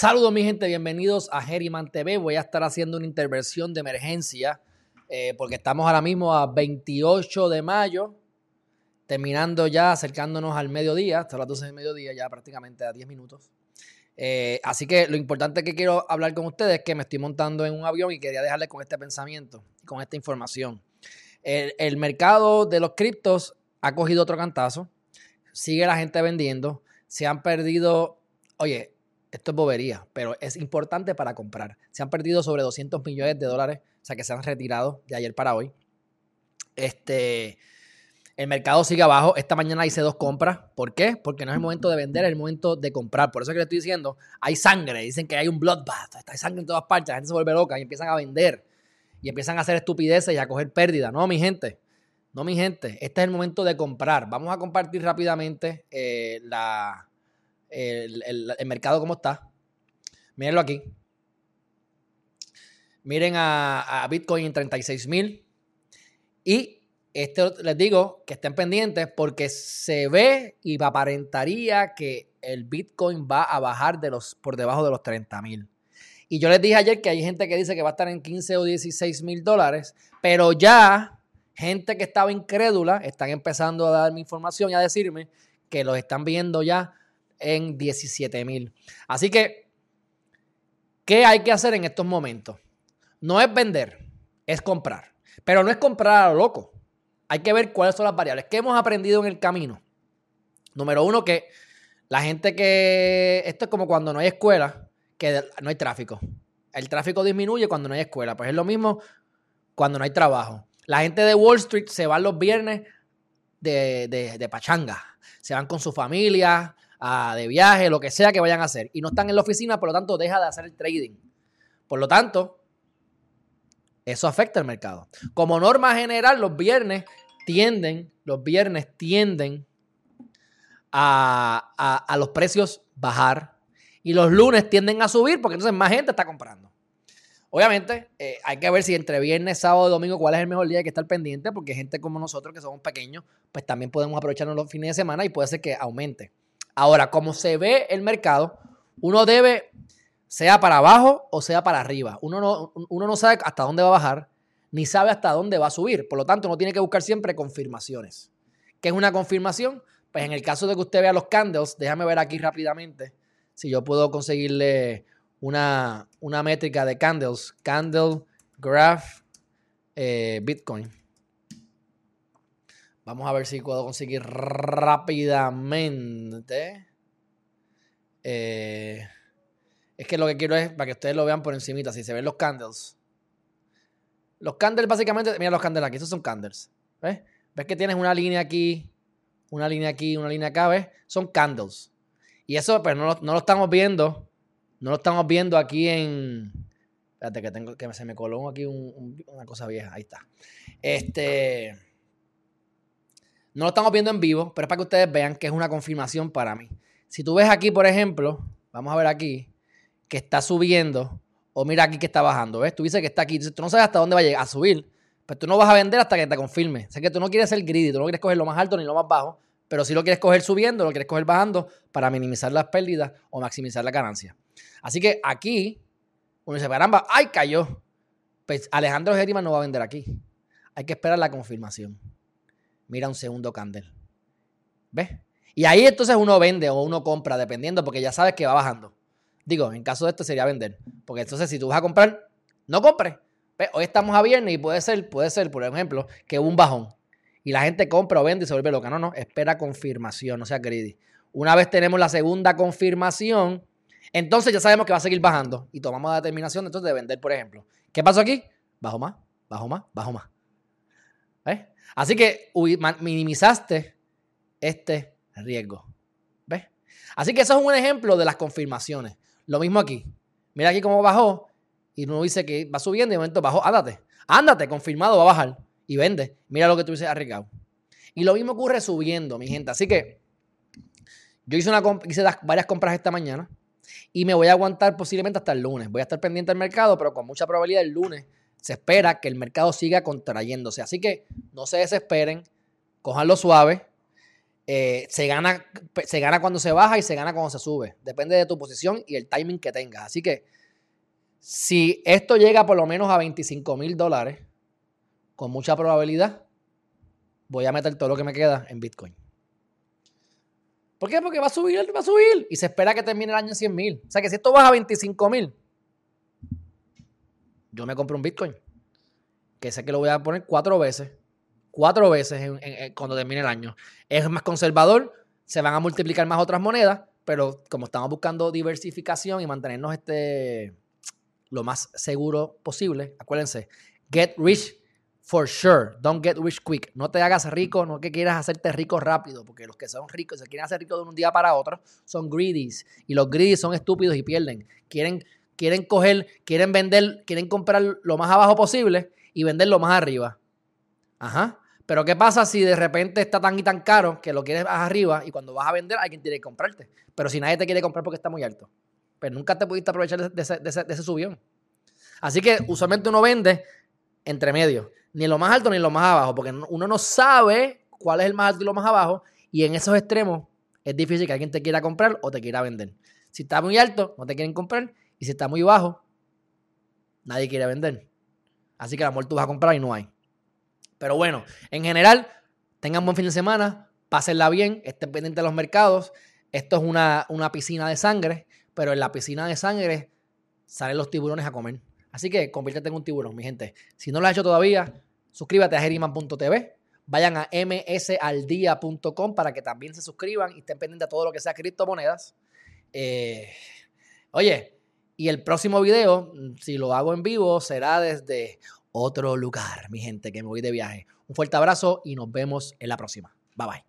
Saludos mi gente, bienvenidos a Geriman TV. Voy a estar haciendo una intervención de emergencia eh, porque estamos ahora mismo a 28 de mayo, terminando ya, acercándonos al mediodía, hasta las 12 del mediodía, ya prácticamente a 10 minutos. Eh, así que lo importante que quiero hablar con ustedes es que me estoy montando en un avión y quería dejarles con este pensamiento, con esta información. El, el mercado de los criptos ha cogido otro cantazo, sigue la gente vendiendo, se han perdido, oye, esto es bobería, pero es importante para comprar. Se han perdido sobre 200 millones de dólares, o sea que se han retirado de ayer para hoy. Este, el mercado sigue abajo. Esta mañana hice dos compras. ¿Por qué? Porque no es el momento de vender, es el momento de comprar. Por eso es que le estoy diciendo, hay sangre. Dicen que hay un bloodbath, hay sangre en todas partes. La gente se vuelve loca y empiezan a vender. Y empiezan a hacer estupideces y a coger pérdida. No, mi gente. No, mi gente. Este es el momento de comprar. Vamos a compartir rápidamente eh, la, el, mercado como está. Mírenlo aquí. Miren a, Bitcoin en 36 mil. Y esto les digo que estén pendientes porque se ve y aparentaría que el Bitcoin va a bajar de los, por debajo de los 30 mil. Y yo les dije ayer que hay gente que dice que va a estar en 15 o 16 mil dólares, pero ya gente que estaba incrédula están empezando a darme información y a decirme que los están viendo ya en 17 mil. Así que, ¿qué hay que hacer en estos momentos? No es vender, es comprar. Pero no es comprar a lo loco. Hay que ver cuáles son las variables. ¿Qué hemos aprendido en el camino? Número uno, que la gente que... Esto es como cuando no hay escuela, que no hay tráfico. El tráfico disminuye cuando no hay escuela. Pues es lo mismo cuando no hay trabajo. La gente de Wall Street se va los viernes de, de, de pachanga. Se van con su familia, de viaje, lo que sea que vayan a hacer. Y no están en la oficina, por lo tanto, deja de hacer el trading. Por lo tanto, eso afecta al mercado. Como norma general, los viernes tienden, los viernes tienden a, los precios bajar y los lunes tienden a subir porque entonces más gente está comprando. Obviamente, eh, hay que ver si entre viernes, sábado y domingo cuál es el mejor día que estar pendiente porque gente como nosotros que somos pequeños, pues también podemos aprovecharnos los fines de semana y puede ser que aumente. Ahora, como se ve el mercado, uno debe, sea para abajo o sea para arriba. Uno no, uno no sabe hasta dónde va a bajar, ni sabe hasta dónde va a subir. Por lo tanto, uno tiene que buscar siempre confirmaciones. ¿Qué es una confirmación? Pues en el caso de que usted vea los candles, déjame ver aquí rápidamente si yo puedo conseguirle una, una métrica de candles. Candle, graph, eh, Bitcoin. Vamos a ver si puedo conseguir rápidamente. Eh, es que lo que quiero es para que ustedes lo vean por encimita, si se ven los candles. Los candles básicamente, mira los candles aquí, estos son candles. ¿Ves? ¿Ves que tienes una línea aquí, una línea aquí, una línea acá? ¿Ves? Son candles. Y eso, pues no lo, no lo estamos viendo. No lo estamos viendo aquí en... Espérate que, tengo, que se me coló aquí una cosa vieja. Ahí está. Este... No lo estamos viendo en vivo, pero es para que ustedes vean que es una confirmación para mí. Si tú ves aquí, por ejemplo, vamos a ver aquí, que está subiendo, o mira aquí que está bajando, ¿ves? Tú dices que está aquí, tú no sabes hasta dónde va a llegar a subir, pero tú no vas a vender hasta que te confirme. Sé que tú no quieres ser greedy, tú no quieres coger lo más alto ni lo más bajo, pero si lo quieres coger subiendo, lo quieres coger bajando para minimizar las pérdidas o maximizar la ganancia. Así que aquí, uno dice, caramba, ¡ay, cayó! Pues Alejandro Geriman no va a vender aquí. Hay que esperar la confirmación mira un segundo candle. ¿Ves? Y ahí entonces uno vende o uno compra, dependiendo, porque ya sabes que va bajando. Digo, en caso de esto sería vender. Porque entonces si tú vas a comprar, no compres. Hoy estamos a viernes y puede ser, puede ser, por ejemplo, que hubo un bajón. Y la gente compra o vende y se vuelve loca. No, no, espera confirmación, no sea greedy. Una vez tenemos la segunda confirmación, entonces ya sabemos que va a seguir bajando. Y tomamos la determinación entonces de vender, por ejemplo. ¿Qué pasó aquí? Bajo más, bajo más, bajo más. Así que minimizaste este riesgo. ¿Ves? Así que eso es un ejemplo de las confirmaciones. Lo mismo aquí. Mira aquí cómo bajó y uno dice que va subiendo y de momento bajó. Ándate, ándate, confirmado, va a bajar y vende. Mira lo que tú dices arriesgado. Y lo mismo ocurre subiendo, mi gente. Así que yo hice varias compras esta mañana y me voy a aguantar posiblemente hasta el lunes. Voy a estar pendiente del mercado, pero con mucha probabilidad el lunes se espera que el mercado siga contrayéndose. Así que no se desesperen, cojanlo suave. Eh, se, gana, se gana cuando se baja y se gana cuando se sube. Depende de tu posición y el timing que tengas. Así que si esto llega por lo menos a 25 mil dólares, con mucha probabilidad, voy a meter todo lo que me queda en Bitcoin. ¿Por qué? Porque va a subir, va a subir. Y se espera que termine el año en 100 mil. O sea que si esto baja a 25 mil, yo me compro un Bitcoin. Que sé que lo voy a poner cuatro veces. Cuatro veces cuando termine el año. Es más conservador. Se van a multiplicar más otras monedas. Pero como estamos buscando diversificación y mantenernos este, lo más seguro posible, acuérdense, get rich for sure. Don't get rich quick. No te hagas rico, no que quieras hacerte rico rápido, porque los que son ricos, se quieren hacer ricos de un día para otro, son greedies. Y los greedies son estúpidos y pierden. Quieren, quieren coger, quieren vender, quieren comprar lo más abajo posible y venderlo más arriba. Ajá. Pero ¿qué pasa si de repente está tan y tan caro que lo quieres arriba y cuando vas a vender alguien tiene que comprarte? Pero si nadie te quiere comprar porque está muy alto. Pero nunca te pudiste aprovechar de ese, de ese, de ese subión. Así que usualmente uno vende entre medio ni lo más alto ni lo más abajo, porque uno no sabe cuál es el más alto y lo más abajo, y en esos extremos es difícil que alguien te quiera comprar o te quiera vender. Si está muy alto, no te quieren comprar, y si está muy bajo, nadie quiere vender. Así que a lo mejor tú vas a comprar y no hay. Pero bueno, en general, tengan buen fin de semana, pásenla bien, estén pendientes de los mercados. Esto es una, una piscina de sangre, pero en la piscina de sangre salen los tiburones a comer. Así que conviértete en un tiburón, mi gente. Si no lo has hecho todavía, suscríbete a geriman.tv. Vayan a msaldia.com para que también se suscriban y estén pendientes de todo lo que sea criptomonedas. Eh, oye, y el próximo video, si lo hago en vivo, será desde otro lugar, mi gente, que me voy de viaje. Un fuerte abrazo y nos vemos en la próxima. Bye bye.